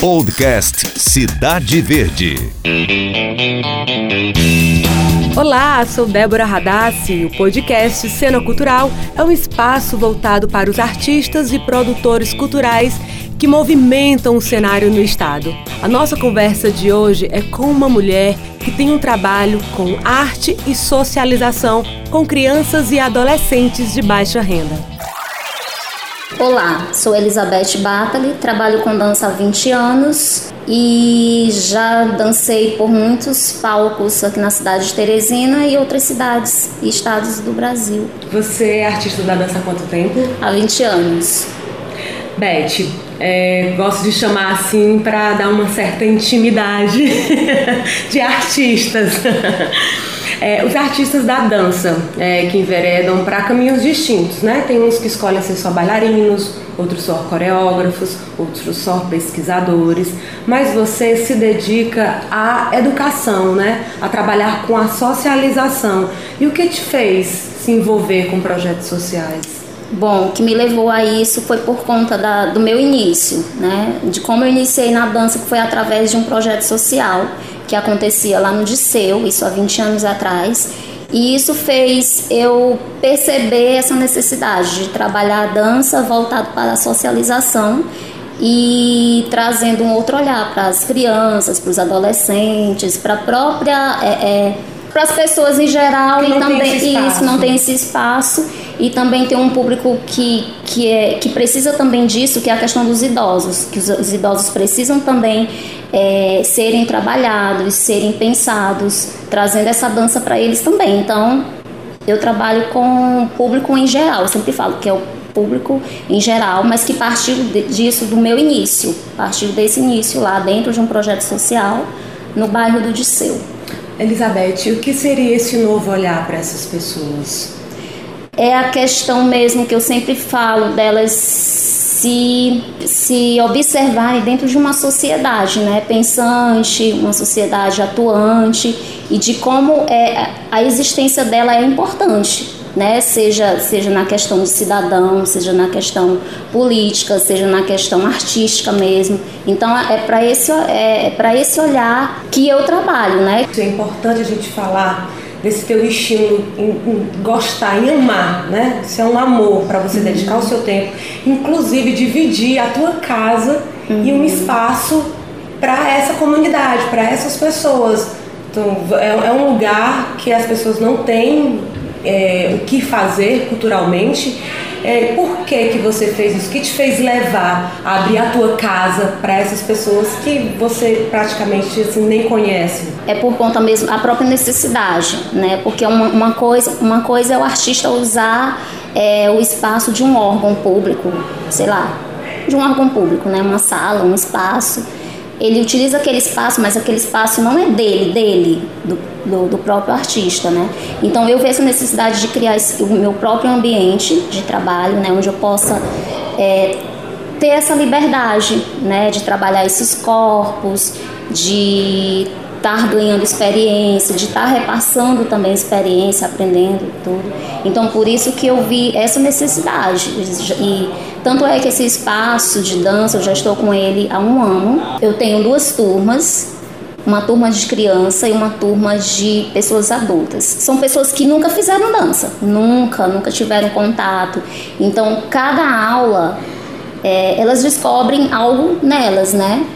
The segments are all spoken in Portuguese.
Podcast Cidade Verde. Olá, sou Débora Radassi. O podcast Cena Cultural é um espaço voltado para os artistas e produtores culturais que movimentam o cenário no estado. A nossa conversa de hoje é com uma mulher que tem um trabalho com arte e socialização com crianças e adolescentes de baixa renda. Olá, sou Elizabeth Batali, trabalho com dança há 20 anos e já dancei por muitos palcos aqui na cidade de Teresina e outras cidades e estados do Brasil. Você é artista da dança há quanto tempo? Há 20 anos. Beth, é, gosto de chamar assim para dar uma certa intimidade de artistas. É, os artistas da dança é, que enveredam para caminhos distintos, né? Tem uns que escolhem ser só bailarinos, outros só coreógrafos, outros só pesquisadores, mas você se dedica à educação, né? A trabalhar com a socialização. E o que te fez se envolver com projetos sociais? Bom, o que me levou a isso foi por conta da, do meu início, né? De como eu iniciei na dança, que foi através de um projeto social que acontecia lá no Disseu, isso há 20 anos atrás. E isso fez eu perceber essa necessidade de trabalhar a dança voltado para a socialização e trazendo um outro olhar para as crianças, para os adolescentes, para a própria. É, é, para as pessoas em geral que e também isso não tem esse espaço e também tem um público que, que, é, que precisa também disso, que é a questão dos idosos, que os, os idosos precisam também é, serem trabalhados, serem pensados, trazendo essa dança para eles também. Então, eu trabalho com o público em geral, eu sempre falo que é o público em geral, mas que partiu disso do meu início, partiu desse início lá dentro de um projeto social no bairro do Disseu. Elizabeth, o que seria esse novo olhar para essas pessoas? É a questão mesmo que eu sempre falo delas se, se observarem dentro de uma sociedade né, pensante, uma sociedade atuante e de como é, a existência dela é importante. Né? Seja, seja na questão de cidadão, seja na questão política, seja na questão artística mesmo. Então é para esse, é, é esse olhar que eu trabalho. Né? É importante a gente falar desse teu estímulo em, em, gostar, em amar, né? Isso é um amor para você uhum. dedicar o seu tempo, inclusive dividir a tua casa uhum. e um espaço para essa comunidade, para essas pessoas. Então, é, é, um lugar que as pessoas não têm é, o que fazer culturalmente é, por que, que você fez isso? O que te fez levar a abrir a tua casa para essas pessoas que você praticamente assim, nem conhece? É por conta mesmo, a própria necessidade, né? Porque uma, uma coisa, uma coisa é o artista usar é, o espaço de um órgão público, sei lá, de um órgão público, né? Uma sala, um espaço ele utiliza aquele espaço, mas aquele espaço não é dele, dele, do, do, do, próprio artista, né? Então eu vejo essa necessidade de criar esse, o meu próprio ambiente de trabalho, né? Onde eu possa é, ter essa liberdade, né? De trabalhar esses corpos, de estar ganhando experiência, de estar repassando também experiência, aprendendo tudo. Então por isso que eu vi essa necessidade e tanto é que esse espaço de dança, eu já estou com ele há um ano. Eu tenho duas turmas, uma turma de criança e uma turma de pessoas adultas. São pessoas que nunca fizeram dança, nunca, nunca tiveram contato. Então, cada aula, é, elas descobrem algo nelas, né?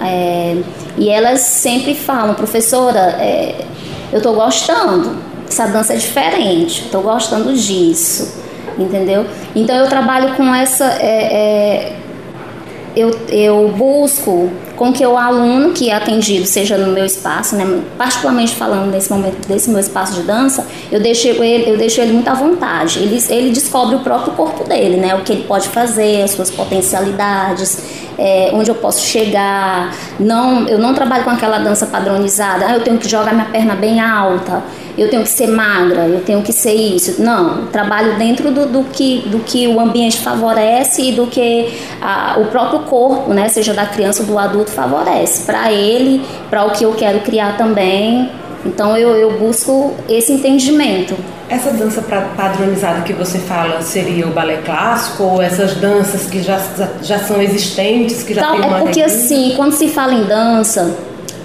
É, e elas sempre falam, professora, é, eu estou gostando, essa dança é diferente, estou gostando disso entendeu? Então eu trabalho com essa. É, é, eu, eu busco com que o aluno que é atendido seja no meu espaço, né, particularmente falando nesse momento desse meu espaço de dança, eu deixo ele, eu deixo ele muito à vontade. Ele, ele descobre o próprio corpo dele, né, o que ele pode fazer, as suas potencialidades, é, onde eu posso chegar. Não, eu não trabalho com aquela dança padronizada. Ah, eu tenho que jogar minha perna bem alta eu tenho que ser magra, eu tenho que ser isso. Não, trabalho dentro do, do que, do que o ambiente favorece e do que a, o próprio corpo, né, seja da criança ou do adulto, favorece. Para ele, para o que eu quero criar também, Então eu, eu busco esse entendimento. Essa dança padronizada que você fala seria o balé clássico ou essas danças que já, já são existentes, que já então, tem uma É porque assim, quando se fala em dança,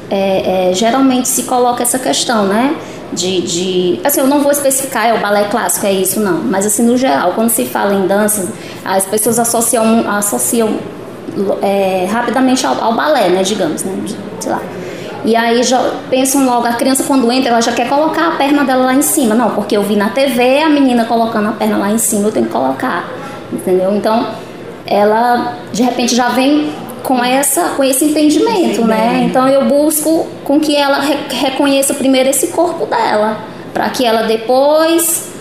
é, é, geralmente se coloca essa questão, né? De, de, assim, eu não vou especificar, é o balé clássico, é isso, não. Mas assim, no geral, quando se fala em dança, as pessoas associam, associam é, rapidamente ao, ao, balé, né, digamos, né? Sei lá. E aí já pensam logo, a criança quando entra, ela já quer colocar a perna dela lá em cima. Não, porque eu vi na TV a menina colocando a perna lá em cima, eu tenho que colocar. Entendeu? Então, ela de repente já vem com essa com esse entendimento, né? Então eu busco com que ela re reconheça primeiro esse corpo dela, para que ela depois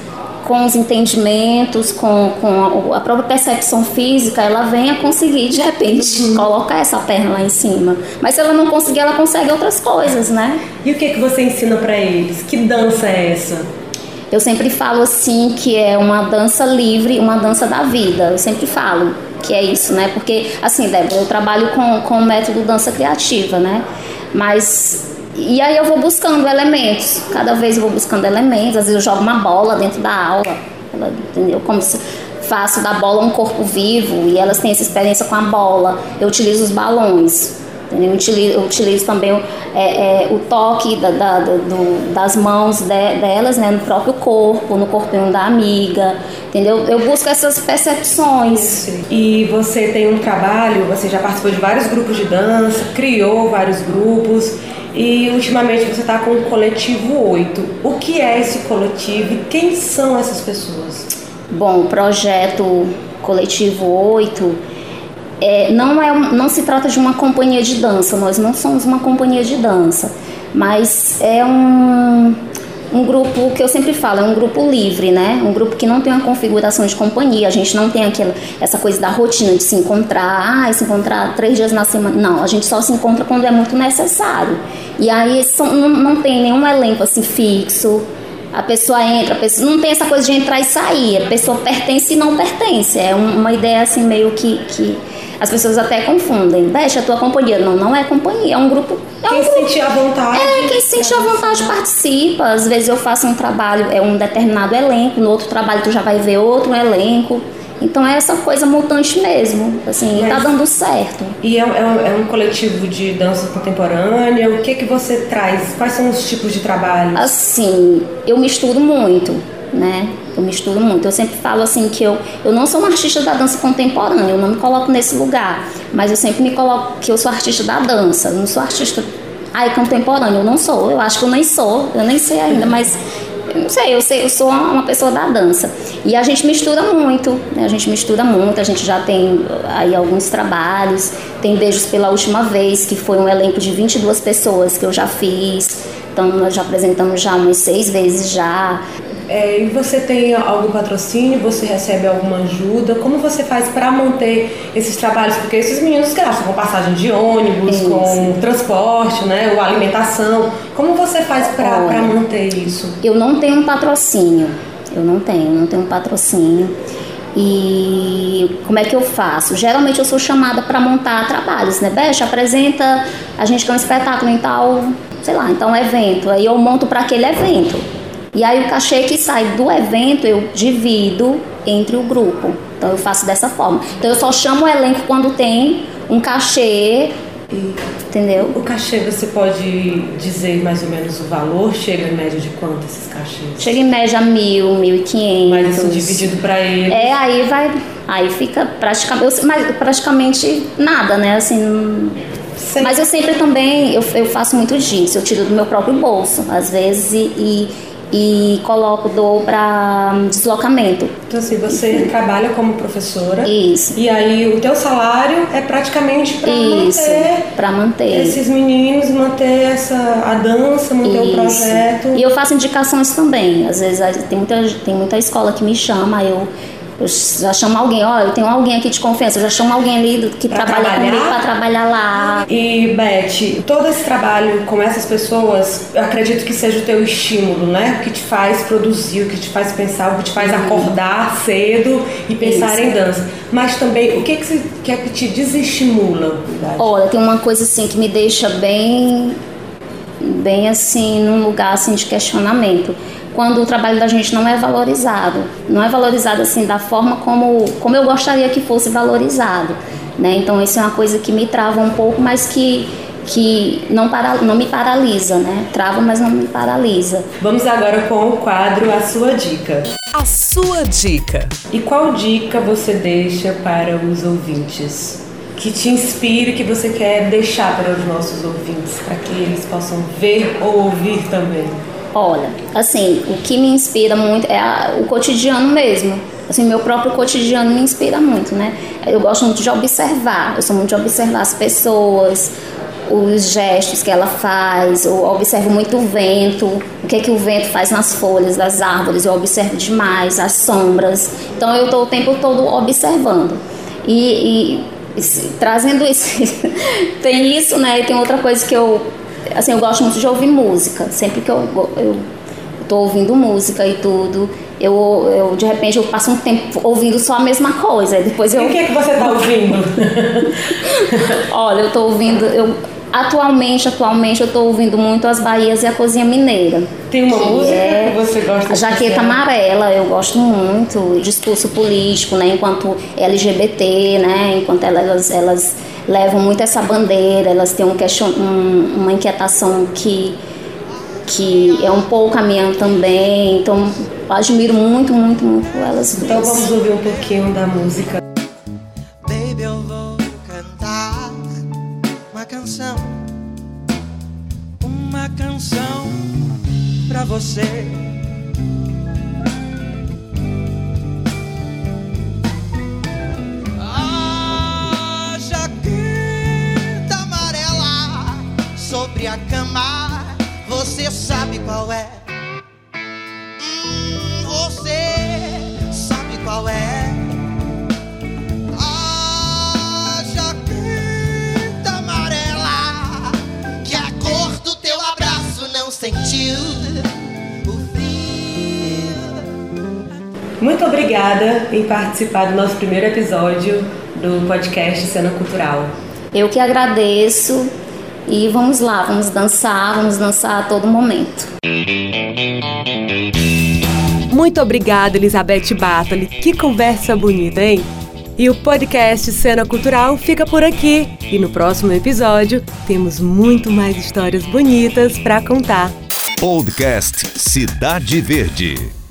com os entendimentos, com, com a, própria percepção física, ela venha conseguir de repente uhum. colocar essa perna lá em cima. Mas se ela não conseguir, ela consegue outras coisas, né? E o que que você ensina para eles? Que dança é essa? Eu sempre falo assim que é uma dança livre, uma dança da vida. Eu sempre falo que é isso, né? Porque, assim, Débora, eu trabalho com, com o método dança criativa, né? Mas. E aí eu vou buscando elementos. Cada vez eu vou buscando elementos. Às vezes eu jogo uma bola dentro da aula, entendeu? Como se faço da bola um corpo vivo e elas têm essa experiência com a bola. Eu utilizo os balões. Eu utilizo, eu utilizo também é, é, o toque da, da, do, das mãos de, delas né, no próprio corpo, no corpinho da amiga, entendeu? Eu busco essas percepções. E você tem um trabalho, você já participou de vários grupos de dança, criou vários grupos e ultimamente você está com o Coletivo 8. O que é esse coletivo e quem são essas pessoas? Bom, o projeto Coletivo 8 é, não, é, não se trata de uma companhia de dança, nós não somos uma companhia de dança, mas é um, um grupo que eu sempre falo, é um grupo livre, né? Um grupo que não tem uma configuração de companhia, a gente não tem aquela, essa coisa da rotina de se encontrar, ah, se encontrar três dias na semana. Não, a gente só se encontra quando é muito necessário. E aí são, não, não tem nenhum elenco assim fixo. A pessoa entra, a pessoa não tem essa coisa de entrar e sair. A pessoa pertence e não pertence. É uma ideia assim meio que, que as pessoas até confundem. Deixa a tua companhia. Não, não é companhia, é um grupo. É quem um grupo. sentir a vontade. É, quem sentir a vontade participa. Às vezes eu faço um trabalho, é um determinado elenco, no outro trabalho tu já vai ver outro elenco. Então é essa coisa mutante mesmo, assim, Mas, tá dando certo. E é, é, um, é, um, coletivo de dança contemporânea, o que que você traz? Quais são os tipos de trabalho? Assim, eu misturo muito né? Eu misturo muito. Eu sempre falo assim que eu, eu não sou uma artista da dança contemporânea, eu não me coloco nesse lugar, mas eu sempre me coloco que eu sou artista da dança, eu não sou artista ai contemporâneo, eu não sou. Eu acho que eu nem sou, eu nem sei ainda, mas eu não sei, eu sei, eu sou uma pessoa da dança. E a gente mistura muito, né? A gente mistura muito, a gente já tem aí alguns trabalhos, tem Beijos pela Última Vez, que foi um elenco de 22 pessoas que eu já fiz. Então nós já apresentamos já umas seis vezes já. É, e você tem algum patrocínio? Você recebe alguma ajuda? Como você faz para manter esses trabalhos? Porque esses meninos gastam com passagem de ônibus, isso. com transporte, né, ou alimentação. Como você faz para manter isso? Eu não tenho um patrocínio. Eu não tenho, não tenho um patrocínio. E como é que eu faço? Geralmente eu sou chamada para montar trabalhos, né? Beth, apresenta, a gente quer um espetáculo em tal, sei lá, então evento. Aí eu monto para aquele evento. E aí o cachê que sai do evento eu divido entre o grupo. Então eu faço dessa forma. Então eu só chamo o elenco quando tem um cachê entendeu? O cachê você pode dizer mais ou menos o valor? Chega em média de quanto esses cachês? Chega em média mil, mil e quinhentos. Mas isso dividido para eles? É, aí vai, aí fica praticamente, mas praticamente nada, né? Assim, mas eu sempre também, eu, eu faço muito disso, eu tiro do meu próprio bolso, às vezes, e, e e coloco dou para hum, deslocamento. Então assim, você trabalha como professora. Isso. E aí o teu salário é praticamente para manter para manter esses meninos, manter essa a dança, manter Isso. o projeto. E eu faço indicações também. Às vezes tem muita tem muita escola que me chama, eu eu já chamo alguém, ó, eu tenho alguém aqui de confiança, eu já chamo alguém ali que pra trabalha trabalhar? comigo para trabalhar lá. E Beth, todo esse trabalho com essas pessoas, eu acredito que seja o teu estímulo, né? O que te faz produzir, o que te faz pensar, o que te faz uhum. acordar cedo e pensar Isso. em dança. Mas também, o que, que, que é que te desestimula? Olha, tem uma coisa assim que me deixa bem bem assim num lugar assim de questionamento quando o trabalho da gente não é valorizado não é valorizado assim da forma como como eu gostaria que fosse valorizado né então isso é uma coisa que me trava um pouco mas que que não, para, não me paralisa, né? Trava, mas não me paralisa. Vamos agora com o quadro A Sua Dica. A Sua Dica. E qual dica você deixa para os ouvintes? Que te inspire, que você quer deixar para os nossos ouvintes, para que eles possam ver ou ouvir também? Olha, assim, o que me inspira muito é a, o cotidiano mesmo. Assim, meu próprio cotidiano me inspira muito, né? Eu gosto muito de observar, eu sou muito de observar as pessoas, os gestos que ela faz, eu observo muito o vento, o que é que o vento faz nas folhas das árvores, eu observo demais as sombras. Então eu estou o tempo todo observando. E, e, e trazendo isso, tem isso, né? E tem outra coisa que eu, assim, eu gosto muito de ouvir música. Sempre que eu, eu tô ouvindo música e tudo, eu, eu de repente eu passo um tempo ouvindo só a mesma coisa. Depois eu. E o que é que você está ouvindo? Olha, eu estou ouvindo. Eu, Atualmente, atualmente eu estou ouvindo muito as Bahias e a Cozinha Mineira. Tem uma que música é que você gosta? A Jaqueta Amarela, eu gosto muito. Discurso político, né? Enquanto LGBT, né? Enquanto elas, elas levam muito essa bandeira, elas têm um question, um, uma inquietação que que é um pouco a minha também. Então, eu admiro muito, muito, muito elas. Então vamos ouvir um pouquinho da música. você. Você sabe qual é. Hum, você sabe qual é. A jaqueta amarela que a cor do teu abraço não sentiu. Muito obrigada em participar do nosso primeiro episódio do podcast Cena Cultural. Eu que agradeço e vamos lá, vamos dançar, vamos dançar a todo momento. Muito obrigada, Elizabeth Bartoli. Que conversa bonita, hein? E o podcast Cena Cultural fica por aqui. E no próximo episódio temos muito mais histórias bonitas para contar. Podcast Cidade Verde.